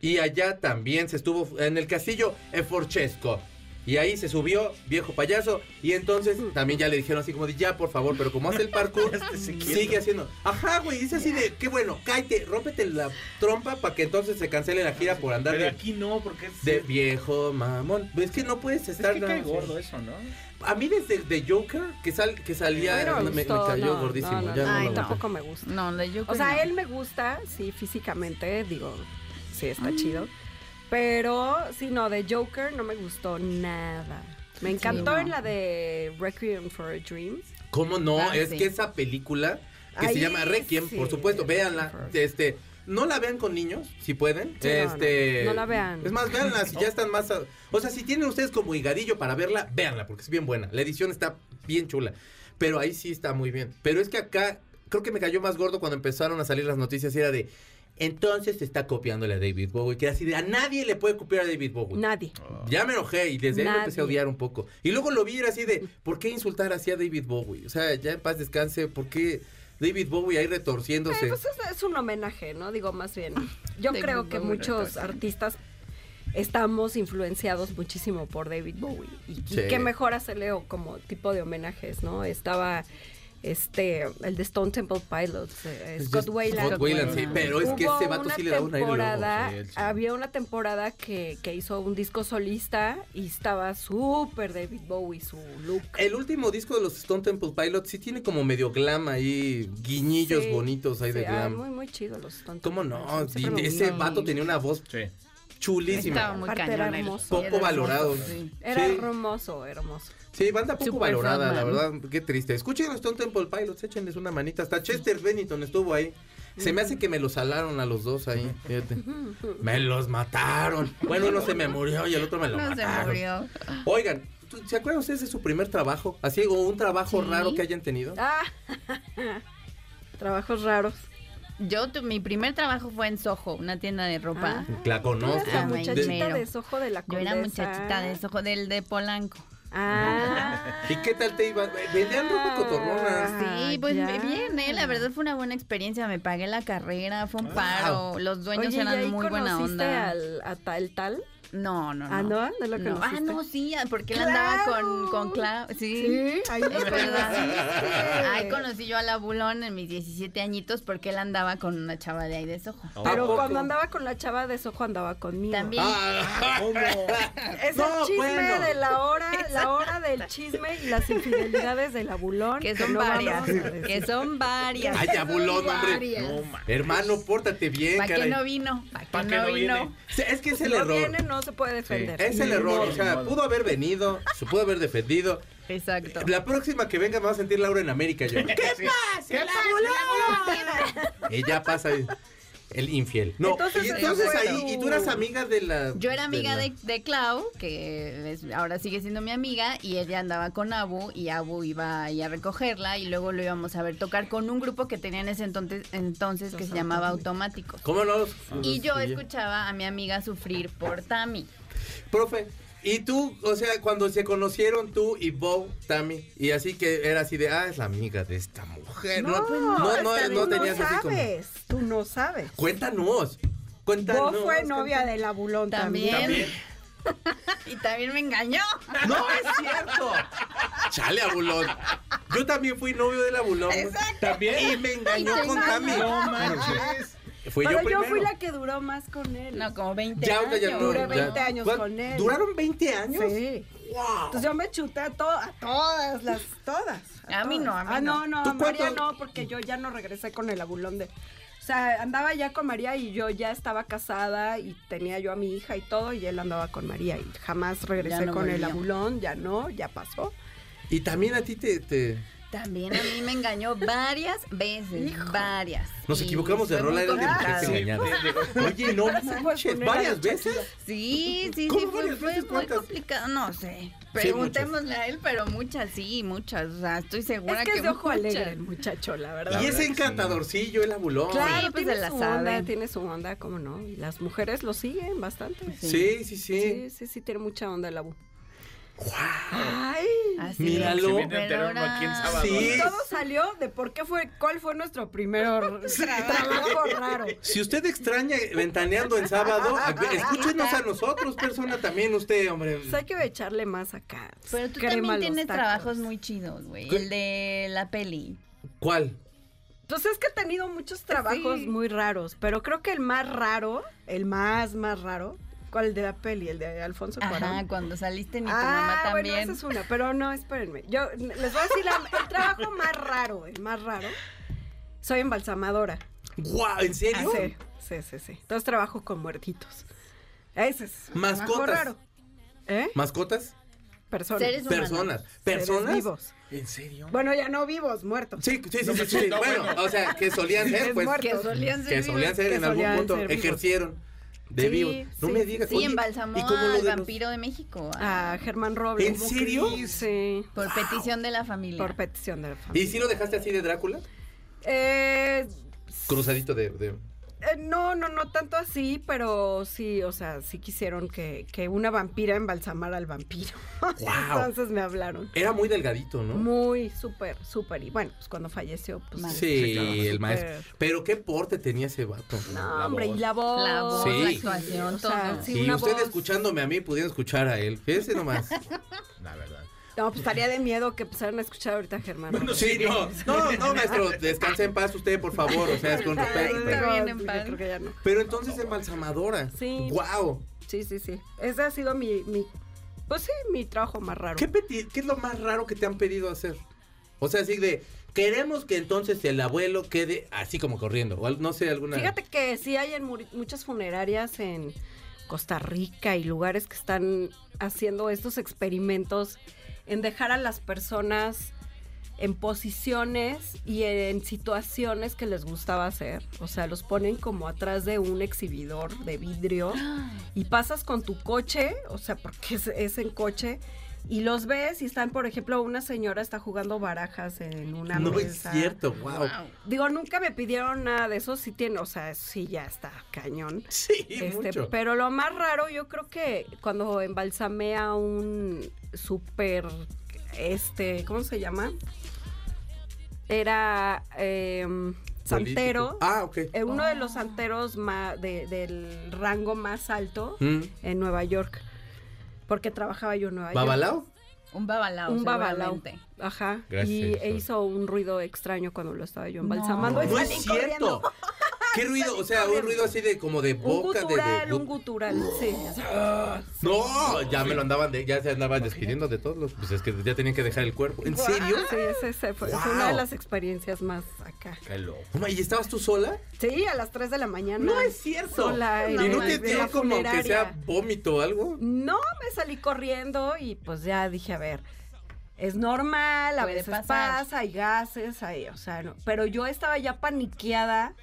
Y allá también se estuvo en el castillo Eforchesco. Y ahí se subió, viejo payaso. Y entonces también ya le dijeron así como de ya, por favor. Pero como hace el parkour, [laughs] sigue haciendo. Ajá, güey. Dice así de qué bueno, cállate, rómpete la trompa para que entonces se cancele la gira por andar Pero de, aquí no, porque es, de viejo mamón. Es que no puedes es estar. que nada cae gordo eso, ¿no? a mí desde de Joker, que, sal, que salía, me, me cayó no, gordísimo. no, no, ya no, no Ay, tampoco me gusta. No, de yo O sea, él me gusta, sí, físicamente, digo, sí, está chido. Pero, sí, no, de Joker no me gustó nada. Me encantó no. en la de Requiem for a Dream. ¿Cómo no? Ah, es sí. que esa película que Ahí se llama Requiem, sí. por supuesto, véanla. Este, no la vean con niños, si pueden. Sí, no, este, no, no la vean. Es más, véanla si ya [laughs] están más. a- o sea, si tienen ustedes como higadillo para verla, véanla porque es bien buena. La edición está bien chula. Pero ahí sí está muy bien. Pero es que acá creo que me cayó más gordo cuando empezaron a salir las noticias y era de entonces se está copiándole a David Bowie, que así de a nadie le puede copiar a David Bowie. Nadie. Ya me enojé y desde ahí lo empecé a Nadie. odiar un poco. Y luego lo vi y era así de, ¿por qué insultar así a David Bowie? O sea, ya en paz descanse, ¿por qué David Bowie ahí retorciéndose? Eh, pues es, es un homenaje, ¿no? Digo, más bien. [laughs] Yo David creo que Bowie muchos artistas estamos influenciados muchísimo por David Bowie. Y, y Sí. qué mejor hacerle o- como tipo de homenajes, ¿no? Estaba este el de Stone Temple Pilots, eh, Scott Weiland. Scott Weiland, sí, pero es que ese vato una sí le da un aire loco. temporada, Sí. Había una temporada que, que hizo un disco solista y estaba súper David Bowie, su look. El último disco de los Stone Temple Pilots sí tiene como medio glam ahí, guiñillos Sí, bonitos ahí de ah, glam. muy, muy chido los Stone ¿Cómo Temple no? Pilots, ese vato tenía una voz Sí. Chulísima. Estaba muy cañón. hermoso. Poco Era hermoso, valorado. sí. Era Sí. hermoso, hermoso. Sí, banda poco Super valorada, la verdad, qué triste. Escuchen los Stone Temple Pilots, échenles una manita. Hasta Chester Bennington estuvo ahí. Se me hace que me los salaron a los dos ahí, fíjate. [laughs] Me los mataron. Bueno, uno se me murió y el otro me lo No se mataron. murió. Oigan, ¿tú- ¿se acuerdan ustedes de su primer trabajo? Así, o un trabajo Sí. raro que hayan tenido. Ah, [laughs] trabajos raros. Yo, tu- mi primer trabajo fue en Soho, una tienda de ropa. Ah. La conozco. la Ah, muchachita mero. de Sojo de la Yo Condesa. era muchachita de Soho, del de Polanco. Ah. ¿Y qué tal te iba? Vendían ropa cotorrona. Ah, Sí, pues ya. bien, ¿eh? La verdad fue una buena experiencia. Me pagué la carrera, fue un Wow. paro. Los dueños Oye, ¿y eran ahí muy buena conociste onda. Al, a tal tal? No, no, no. Ah, ¿no? ¿No lo No. Ah, no, sí, porque él andaba con, con Clau. Sí. ahí Es verdad. Ahí conocí yo a la Bulón en mis 17 añitos porque él andaba con una chava de ahí de Soho. ¿A Pero poco? cuando andaba con la chava de Sojo andaba conmigo. También. Ah, [laughs] Es No, el chisme bueno. de la hora, la hora del chisme y las infidelidades de la bulón. Que son varias. Que son varias. Ay, abulón, hombre. No, ma. Hermano, pórtate bien, ¿Para qué no vino? ¿Para qué, ¿Pa' qué no, no vino? viene? Sí, Es que es el no error. viene, no se puede defender. Es el error, o sea, pudo haber venido, se pudo haber defendido. Exacto. La próxima que venga me va a sentir Laura en América yo. ¿Qué pasa? Ella pasa [laughs] el infiel. No, Entonces, y entonces ahí, tu- y tú eras amiga de la... Yo era amiga la- de, de Clau, que es- ahora sigue siendo mi amiga, y ella andaba con Abu, y Abu iba ahí a recogerla, y luego lo íbamos a ver tocar con un grupo que tenía en ese entonces, entonces que se llamaba Automáticos. ¿Cómo no? Y yo escuchaba a mi amiga sufrir por Tami. Profe, y tú, o sea, cuando se conocieron tú y Bo, Tammy, y así que era así de, ah, es la amiga de esta mujer. No, no, no, no, vez tenías no así como... sabes, tú no sabes. Cuéntanos, cuéntanos. Vos fue novia cuéntanos. de la bulón también. También. También. [laughs] Y también me engañó. ¡No es cierto! Chale, abulón. Yo también fui novio del abulón. También. Y me engañó Y con Tami. No manches. Fui Pero yo fui la que duró más con él. No, como 20 Ya, años. ya no, Duré ya. 20 años ¿Cuál- con él. ¿Duraron 20 años? Sí. Entonces yo me chuté a, to- a todas, las todas. A mí todas. no, a mí ah, no, no. no, ¿Tú a María cuánto- no, porque yo ya no regresé con el abulón de... O sea, andaba ya con María y yo ya estaba casada y tenía yo a mi hija y todo y él andaba con María y jamás regresé no con el abulón, ya no, ya pasó. Y también a ti te... te- También a mí me engañó varias veces, varias. Nos equivocamos de rola, era de engañadas. Oye, no manches, varias veces. Sí, sí, ¿Cómo sí, fue, muy complicado. No sé. Preguntémosle a él, pero muchas, sí, muchas. O sea, estoy segura Es que es de ojo alegre el muchacho, la verdad. Y es que sí. encantadorcillo el abulón. Claro, Sí, pues tiene la su sabe. onda, tiene su onda, ¿cómo no? Y las mujeres lo siguen bastante. Sí, sí, sí. Sí, sí, sí, tiene mucha onda el abu. Ay, Así Míralo. Se viene aquí en sábado. Sí. todo salió de por qué fue, cuál fue nuestro primer [laughs] trabajo raro. Si usted extraña ventaneando en sábado, [laughs] escúchenos a nosotros, persona, también usted, hombre. Pues hay que echarle más acá. Pero tú crema también tienes tacos. trabajos muy chidos, güey. El de la peli. ¿Cuál? Pues es que he tenido muchos trabajos Sí. muy raros, pero creo que el más raro, el más, más raro, ¿cuál? El de la peli, el de Alfonso Ajá, Cuarón. cuando saliste ni tu Ah, mamá bueno, también. esa es una, pero no, espérenme. Yo les voy a decir la- el trabajo más raro, el más raro. Soy embalsamadora. ¡Guau! ¿En serio? Sí, sí, sí, sí. Entonces trabajo con muertitos. Ese es. Mascotas. raro. ¿Eh? ¿Mascotas? Personas. Seres humanos. Personas. Seres ¿Personas? vivos. ¿En serio? Bueno, ya no vivos, muertos. Sí, sí, sí, sí, sí. No, Bueno, bueno. o sea, que solían ser, Es pues. Que solían ser Que solían ser Que en algún punto, ejercieron. De Sí, vivo. No sí, me digas. Sí, oye, embalsamó ¿y cómo lo al de los- vampiro de México. a- A Germán Robles. ¿En serio? Sí. por petición de la familia. Por petición de la familia. ¿Y si lo dejaste así de Drácula? Eh, Cruzadito de. de- eh, no, no, no tanto así, pero sí, o sea, sí quisieron que, que una vampira embalsamara al vampiro. [laughs] Guau. Entonces me hablaron. Era muy delgadito, ¿no? Muy, súper, súper. Y bueno, pues cuando falleció, pues. Mal. Sí, claro, el maestro. Pero qué porte tenía ese vato. No, La hombre, voz. y la voz. La voz, Sí. la actuación, O sea, todo. sí, y usted voz- escuchándome a mí, pudiendo escuchar a él. Fíjese nomás. [laughs] La verdad. No, pues estaría de miedo que empezaran a escuchar ahorita a Germán. Sí, no, [laughs] no, no, maestro, descanse en paz usted, por favor, o sea, es con respeto. Está pero- bien en paz. creo que ya no. Pero entonces embalsamadora. Sí. Wow. Sí, sí, sí. Ese ha sido mi, mi pues sí, mi trabajo más raro. ¿Qué, ¿Qué es lo más raro que te han pedido hacer? O sea, así de, queremos que entonces el abuelo quede así como corriendo. O no sé, alguna... Fíjate que sí hay en muchas funerarias en Costa Rica y lugares que están haciendo estos experimentos en dejar a las personas en posiciones y en situaciones que les gustaba hacer. O sea, los ponen como atrás de un exhibidor de vidrio y pasas con tu coche, o sea, porque es, es en coche, y los ves y están, por ejemplo, una señora está jugando barajas en una No es mesa. cierto, wow. Digo, nunca me pidieron nada de eso, sí tiene, o sea, sí ya está cañón. Sí, Este, mucho. pero lo más raro, yo creo que cuando embalsamé a un súper, este, ¿cómo se llama? Era em, santero. Ah, ok. eh, uno de los santeros ma- de- del rango más alto Mm. en Nueva York. Porque trabajaba yo en Nueva York. ¿Babalao? Un babalao, Un babalao. Ajá. Gracias, y e hizo un ruido extraño cuando lo estaba yo No. embalsamando. y No es cierto. corriendo. [laughs] ¿Qué ruido? O sea, un ruido así de como de Un boca, de- gutural, de... un gutural, sí. No, ya me lo andaban, de, ya se andaban despidiendo de todos los... Pues es que ya tenían que dejar el cuerpo. ¿En serio? Sí, ese, ese fue, fue una de las experiencias más acá. Qué loco. ¿Y estabas tú sola? Sí, a las 3 de la mañana. No es cierto. Sola en, ¿Y no te dio como que sea vómito o algo? No, me salí corriendo y pues ya dije, a ver, es normal, a Puede veces pasar. pasa, hay gases, hay, o sea, no. Pero yo estaba ya paniqueada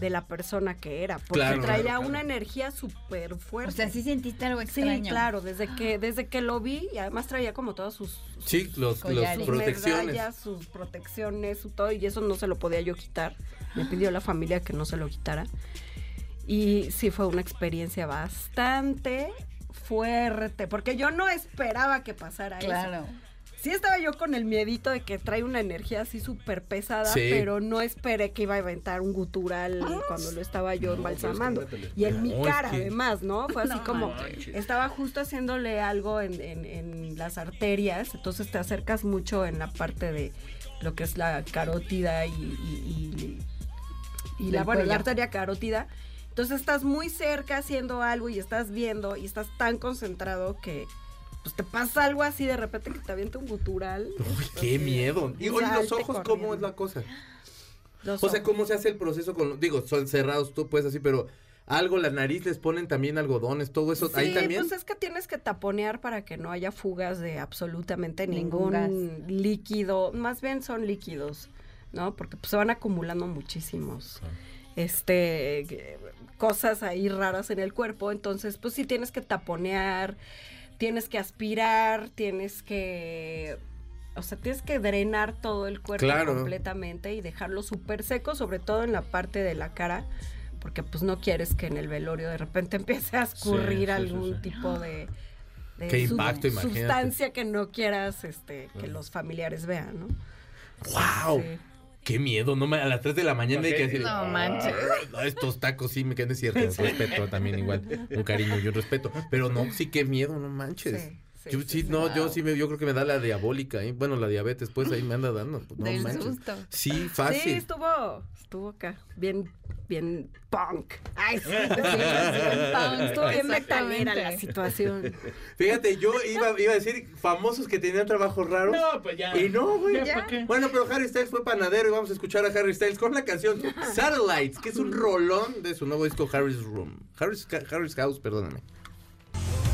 de la persona que era, porque Claro. traía Claro, claro. una energía súper fuerte. O sea, sí sentiste algo Sí, extraño. claro, desde que, desde que lo vi, y además traía como todas sus, sus Sí, los, los protecciones. medallas, sus protecciones, su todo, y eso no se lo podía yo quitar. Me pidió la familia que no se lo quitara. Y sí fue una experiencia bastante fuerte, porque yo no esperaba que pasara eso. Claro. Sí estaba yo con el miedito de que trae una energía así súper pesada, Sí. pero no esperé que iba a aventar un gutural cuando lo estaba yo No, pues, embalsamando. es que métele. y en mi es cara, que- además, ¿no? Fue así No como, manches. estaba justo haciéndole algo en, en- en las arterias, entonces te acercas mucho en la parte de lo que es la carótida y, y- y- y la, bueno, la arteria carótida. Entonces estás muy cerca haciendo algo y estás viendo y estás tan concentrado que pues te pasa algo así de repente que te avienta un gutural. Uy, qué miedo. Y oye, los ojos, ¿cómo es la cosa? Los O sea, ojos. ¿cómo se hace el proceso con... Digo, son cerrados tú, pues así, pero... Algo, la nariz les ponen también algodones, todo eso. Ahí Sí, también. pues es que tienes que taponear para que no haya fugas de absolutamente Ningún ningún, líquido. Más bien son líquidos, ¿no? Porque pues, se van acumulando muchísimos. Este cosas ahí raras en el cuerpo. Entonces, pues sí tienes que taponear, tienes que aspirar, tienes que. O sea, tienes que drenar todo el cuerpo Claro. completamente y dejarlo súper seco, sobre todo en la parte de la cara, porque pues no quieres que en el velorio de repente [laughs] empiece a escurrir Sí, sí, sí, algún sí. tipo de, de Qué sub- impacto, imagínate. sustancia que no quieras este, que los familiares vean, ¿no? ¡Wow! ¡Qué miedo! No me, a las 3 de la mañana hay que decir... No manches. No, estos tacos sí me quedan cierto. Un respeto también igual. Un cariño y un respeto. Pero no, sí, qué miedo, no manches. Sí, sí, yo sí, sí, sí. no, yo sí me, yo creo que me da la diabólica, ¿eh? bueno, la diabetes, pues ahí me anda dando. pues, no Del manches. susto. Sí, Sí, fácil. estuvo, estuvo acá, bien, bien punk. Ay, sí, [laughs] sí, sí, punk, Estuvo bien metalera la situación. Fíjate, yo iba, iba a decir famosos que tenían trabajos raros. No, pues ya. Y no, güey. Bueno, pero Harry Styles fue panadero y vamos a escuchar a Harry Styles con la canción [laughs] Satellites, que es un rolón de su nuevo disco Harry's Room. Harry's, Harry's House, perdóname.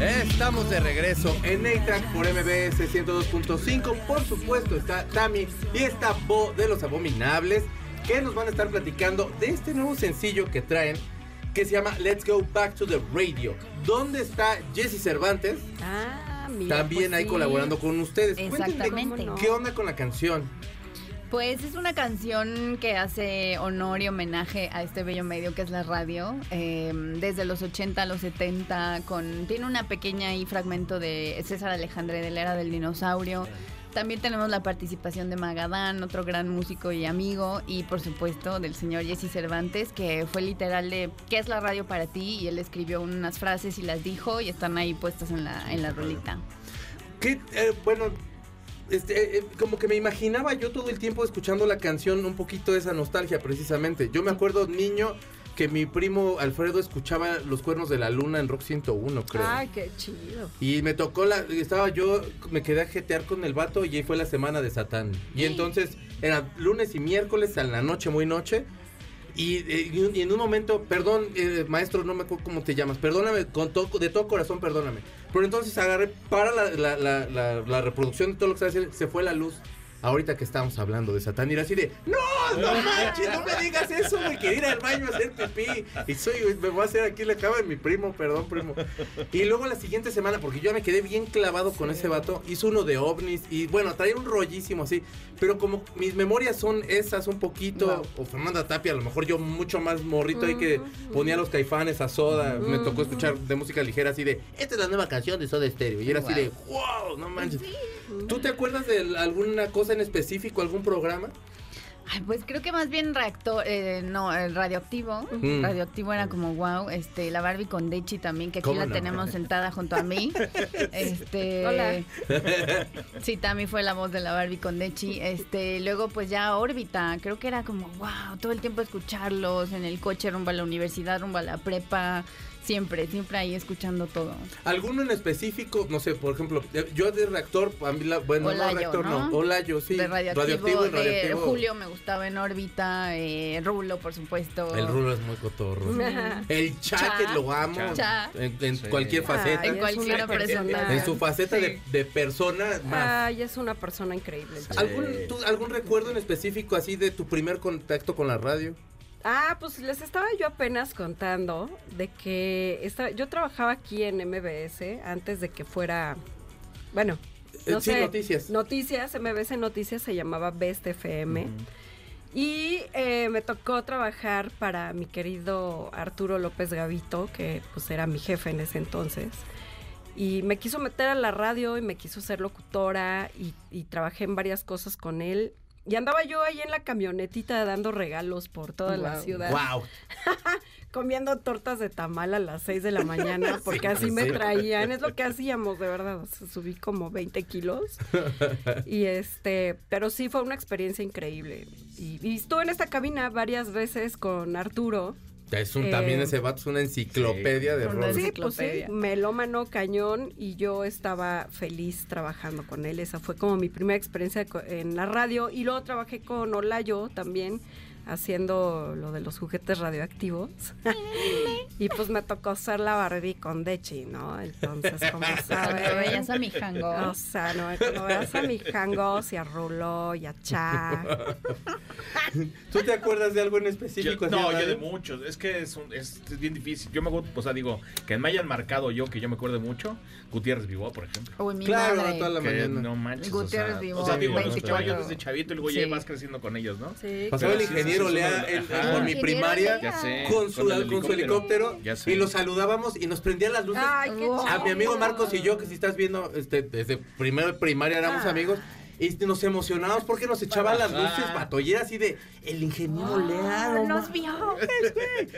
Estamos de regreso en A-Track por MBS 102.5. Por supuesto está Tami y está Bo de los Abominables que nos van a estar platicando de este nuevo sencillo que traen que se llama Let's Go Back to the Radio. ¿Dónde está Jesse Cervantes? Ah, mira. También pues ahí sí. colaborando con ustedes. ¿Qué onda con la canción? Pues es una canción que hace honor y homenaje a este bello medio que es la radio. eh, desde los 80 a los 70, con, tiene una pequeña ahí fragmento de César Alejandre de la era del dinosaurio. También tenemos la participación de Magadán, otro gran músico y amigo, y por supuesto del señor Jesse Cervantes, que fue literal de ¿qué es la radio para ti? Y él escribió unas frases y las dijo y están ahí puestas en la, en la rolita. ¿Qué, eh, bueno, este, eh, como que me imaginaba yo todo el tiempo escuchando la canción un poquito esa nostalgia precisamente. Yo me acuerdo niño que mi primo Alfredo escuchaba Los Cuernos de la Luna en Rock 101, creo. Ay, qué chido. Y me tocó la. Estaba yo. Me quedé a jetear con el vato y ahí fue la semana de Satán. Y entonces era lunes y miércoles a la noche, muy noche. Y, eh, y en un momento, perdón, eh, maestro, no me acuerdo cómo te llamas. Perdóname, con todo, de todo corazón, perdóname. Pero entonces agarré para la, la- reproducción de todo lo que estaba haciendo. Se fue la luz. Ahorita que estábamos hablando de Satán, era así de, no, no manches, no me digas eso, güey, que ir al baño a hacer pipí. Y soy, me voy a hacer aquí la cama de mi primo, perdón, primo. Y luego la siguiente semana, porque yo me quedé bien clavado con ese vato, hizo uno de ovnis y bueno, traía un rollísimo así. Pero como mis memorias son esas un poquito, o Fernanda Tapia, a lo mejor yo mucho más morrito ahí que ponía los caifanes a soda, me tocó escuchar de música ligera así de, esta es la nueva canción de Soda Stereo. Y era así de, wow, no manches. ¿Tú te acuerdas de alguna cosa en específico, algún programa? Ay, pues creo que más bien reactor, eh, no, el radioactivo. Mm. Radioactivo era como wow. Este, la Barbie con Dechi también, que aquí ¿Cómo la no? tenemos sentada junto a mí. [laughs] Este. Hola. Sí, también fue la voz de la Barbie con Dechi. Este, luego pues ya órbita. Creo que era como wow, todo el tiempo escucharlos en el coche rumbo a la universidad, rumbo a la prepa. Siempre, siempre ahí escuchando todo. ¿Alguno en específico? No sé, por ejemplo, eh, yo de reactor, a mí la- bueno, Olayo, no reactor no, ¿no? Olayo, sí. de radioactivo, y de radioactivo. Julio me gustaba en órbita, eh, Rulo por supuesto. El rulo es muy cotorro. El cha, Cha. que lo amo. Cha. En, en Sí. cualquier faceta. Ay, En cualquier persona- en su faceta Sí. de, de persona más. Ay, es una persona increíble. ¿Algún, tú- ¿Algún recuerdo en específico así de tu primer contacto con la radio? Ah, pues les estaba yo apenas contando de que esta- yo trabajaba aquí en MBS antes de que fuera, bueno, Eh, no sí, sé, noticias. Noticias, MBS Noticias se llamaba Best FM. Y eh, me tocó trabajar para mi querido Arturo López Gavito, que pues era mi jefe en ese entonces. Y me quiso meter a la radio y me quiso ser locutora y, y trabajé en varias cosas con él. Y andaba yo ahí en la camionetita dando regalos por toda la ciudad, ¡Wow! [laughs] comiendo tortas de tamal a las 6 de la mañana, [laughs] porque así me traían. Es lo que hacíamos, de verdad. o sea, subí como 20 kilos. [laughs] Y este, pero sí fue una experiencia increíble. Y, y estuve en esta cabina varias veces con Arturo. Es un, Eh, también ese vato es una enciclopedia de Una rock. Sí, pues sí, enciclopedia. melómano cañón y yo estaba feliz trabajando con él. Esa fue como mi primera experiencia en la radio y luego trabajé con Olayo también haciendo lo de los juguetes radioactivos. [laughs] y pues me tocó ser la Barbie con Dechi, ¿no? Entonces, como [laughs] Cuando sabes, veías a mi jango. o sea, no, cuando veas a mis jangos y a Rulo y a Cha. [laughs] [laughs] ¿Tú te acuerdas de algo en Yo- específico? así no, yo de muchos. Es que es, un- es, es bien difícil. Yo me acuerdo, o sea, digo, que me hayan marcado yo, que yo me acuerdo mucho, Gutiérrez Vivó, por ejemplo. Uy, mi Claro, madre. toda la Que mañana. no manches. Gutiérrez o sea, Vivó, o sea, digo, los 24. escuchaba yo desde chavito y luego Sí. ya vas creciendo con ellos, ¿no? Sí. Pasaba el ingeniero Lea por mi Ingeniero primaria. Ya sé. con su, el con su helicóptero Ya sé. y lo saludábamos y nos prendían las luces. Ay, qué. A mi amigo. Marcos y yo, que si estás viendo, este, desde primero primaria éramos Ah. amigos, Y nos emocionamos porque nos echaban las luces, Ah. era así de, el ingeniero no nos vio.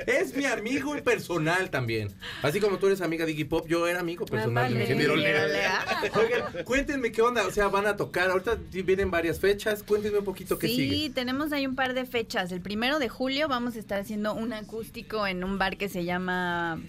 Es mi amigo y personal también. Así como tú eres amiga de Iggy Pop, yo era amigo personal del ingeniero Leal. Leal. Oigan, cuéntenme qué onda. O sea, van a tocar. Ahorita sí vienen varias fechas. Cuéntenme un poquito qué Sí, sigue. tenemos ahí un par de fechas. El primero de julio vamos a estar haciendo un acústico en un bar que se llama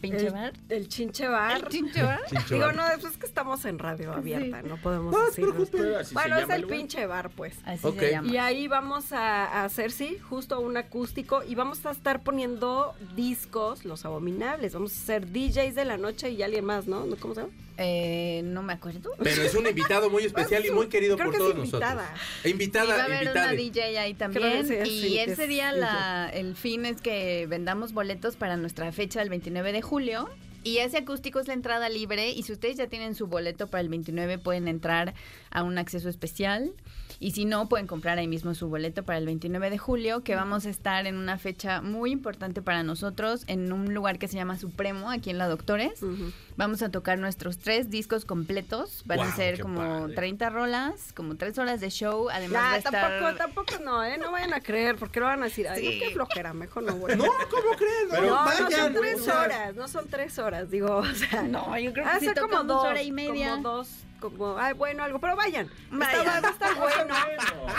Pinche El, Bar. el chinche bar. ¿El Chinche Bar? Chinche Digo, bar. no, pues es que estamos en radio abierta, no podemos No, decirlo. Así se Bueno, es el lugar. pinche bar, pues. Así Ok. se llama. Y ahí vamos a, a hacer, sí, justo un acústico y vamos a estar poniendo discos, los abominables. Vamos a hacer DJs de la noche y alguien más, ¿no? ¿No? ¿Cómo se llama? Eh, no me acuerdo. Pero es un [laughs] invitado muy especial y muy querido Creo por que es todos invitada. nosotros. E Invitada, va a haber invitada. una DJ ahí también. Creo que sí, y sí, ese es día la, el fin es que vendamos boletos para nuestra fecha del 29 de julio. Y ese acústico es la entrada libre. Y si ustedes ya tienen su boleto para el 29, pueden entrar a un acceso especial. Y si no, pueden comprar ahí mismo su boleto para el 29 de julio, que vamos a estar en una fecha muy importante para nosotros, en un lugar que se llama Supremo, aquí en La Doctores. Ujú. Vamos a tocar nuestros tres discos completos. Van a ser como padre. 30 rolas, como tres horas de show. Además va a Nah, estar... tampoco, tampoco no, ¿eh? No vayan a creer, porque lo van a decir, ay, Sí. no, qué flojera, mejor no voy. [laughs] No, ¿cómo crees? Pero- no, no son tres horas, no son tres horas, digo, o sea. No, yo creo que a sí como dos, hora y media. Como dos, como, ay, bueno, algo, pero vayan. Vayan. Está- va a estar bueno.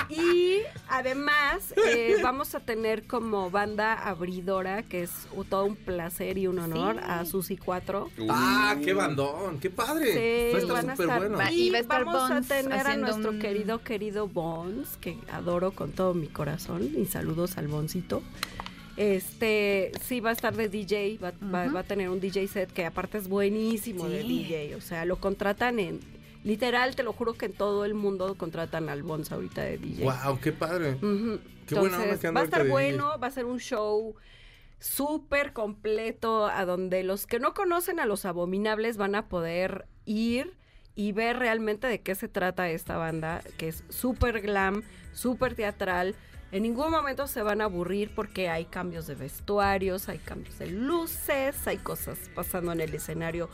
Y además eh, vamos a tener como banda abridora, que es todo un placer y un honor, Sí. a Susi 4. Ah, qué bandón, qué padre. Sí, va a estar van a súper estar. bueno. Va- Y, y va a estar vamos Bones a tener a nuestro un- querido, querido Bones, que adoro con todo mi corazón. Y saludos al Boncito. Este, sí, va a estar de DJ, va, a tener un DJ set que aparte es buenísimo de. DJ. O sea, lo contratan en. Literal, te lo juro que en todo el mundo contratan al Bones ahorita de DJ. Wow, qué padre. Qué buena Entonces, que anda va a estar bueno, va a ser un show súper completo a donde los que no conocen a los abominables van a poder ir y ver realmente de qué se trata esta banda, que es súper glam, súper teatral. En ningún momento se van a aburrir porque hay cambios de vestuarios, hay cambios de luces, hay cosas pasando en el escenario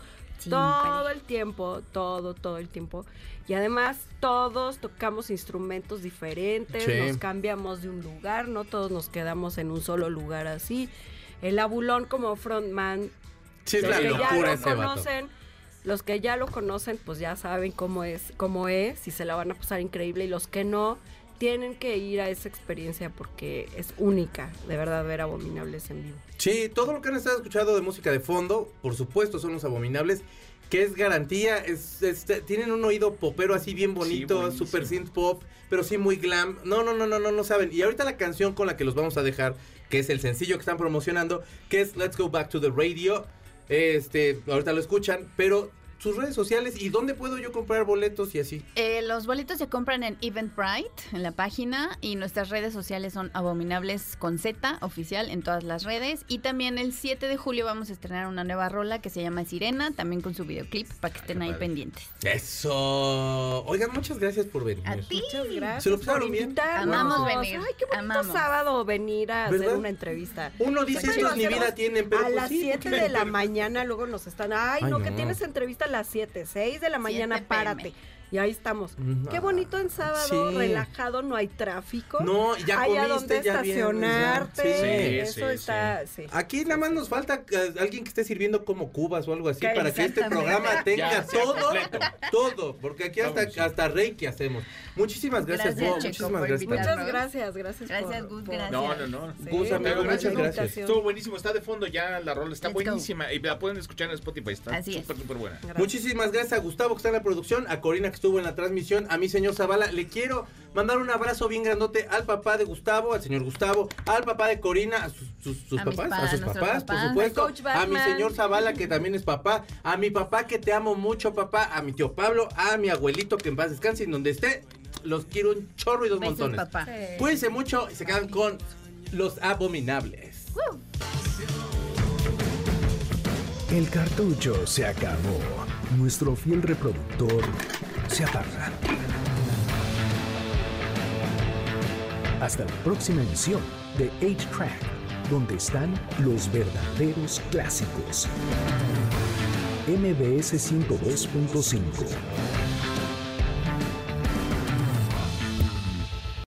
todo el tiempo, todo, todo el tiempo. Y además todos tocamos instrumentos diferentes, Sí. nos cambiamos de un lugar, no todos nos quedamos en un solo lugar así. El abulón como frontman, Sí, los que ya lo vato. conocen, los que ya lo conocen, pues ya saben cómo es, cómo es, y se la van a pasar increíble, y los que no, tienen que ir a esa experiencia porque es única, de verdad, ver abominables en vivo. Sí, todo lo que han estado escuchando de música de fondo, por supuesto, son los abominables. Que es garantía, es, es- tienen un oído popero así bien bonito, super synth pop, pero sí muy glam. No, no, no, no, no, no saben. Y ahorita la canción con la que los vamos a dejar, que es el sencillo que están promocionando, que es Let's Go Back to the Radio. Este, ahorita lo escuchan, pero sus redes sociales y dónde puedo yo comprar boletos y así. Eh, los boletos se compran en Eventbrite, en la página, y nuestras redes sociales son abominables con Z, oficial, en todas las redes. Y también el 7 de julio vamos a estrenar una nueva rola que se llama Sirena, también con su videoclip, para que estén ahí padre. pendientes. Eso. Oigan, muchas gracias por venir. A ti. Muchas gracias ¿Se lo pasaron bien? Amamos venir, Ay, qué bonito amamos. sábado venir a hacer una entrevista. Uno dice, ellos ni hacemos vida tienen, pero a pues las sí, 7 porque- de la mañana luego nos están, ay, Ay, no, que tienes entrevista a las 7, 6 de la mañana, 7 párate. Y ahí estamos. Qué bonito en sábado, sí. relajado, no hay tráfico. No, ya hay a comiste, dónde ya vienes, estacionarte. Sí, eso sí, está, sí. Aquí nada más nos falta eh, alguien que esté sirviendo como cubas o algo así Que para que este programa [laughs] tenga Ya, todo, completo. todo, porque aquí hasta, Vamos. hasta Reiki hacemos. Muchísimas gracias, Gracias, Bo, Checo, muchísimas gracias. Muchas gracias, gracias. Gracias, por- Gus, por- gracias. No, no, no. Sí, Gus, amigo, gracias. invitación. Estuvo buenísimo, está de fondo ya la rola, está Let's go. buenísima y la pueden escuchar en Spotify, está Así es. súper, súper buena. Gracias. Muchísimas gracias a Gustavo que está en la producción, a Corina que estuvo en la transmisión, a mi señor Zavala. Le quiero mandar un abrazo bien grandote al papá de Gustavo, al señor Gustavo, al papá de Corina, a sus, sus- sus A mis papás, pa- a sus papás, por supuesto, a mi señor Zavala que también es papá, a mi papá que te amo mucho, papá, a mi tío Pablo, a mi abuelito que en paz descanse y donde esté, los quiero un chorro y dos Besos, montones. papá. Sí. Cuídense mucho y se quedan con los abominables. El cartucho se acabó. Nuestro fiel reproductor Hasta la próxima emisión de 8-Track, donde están los verdaderos clásicos. MBS 102.5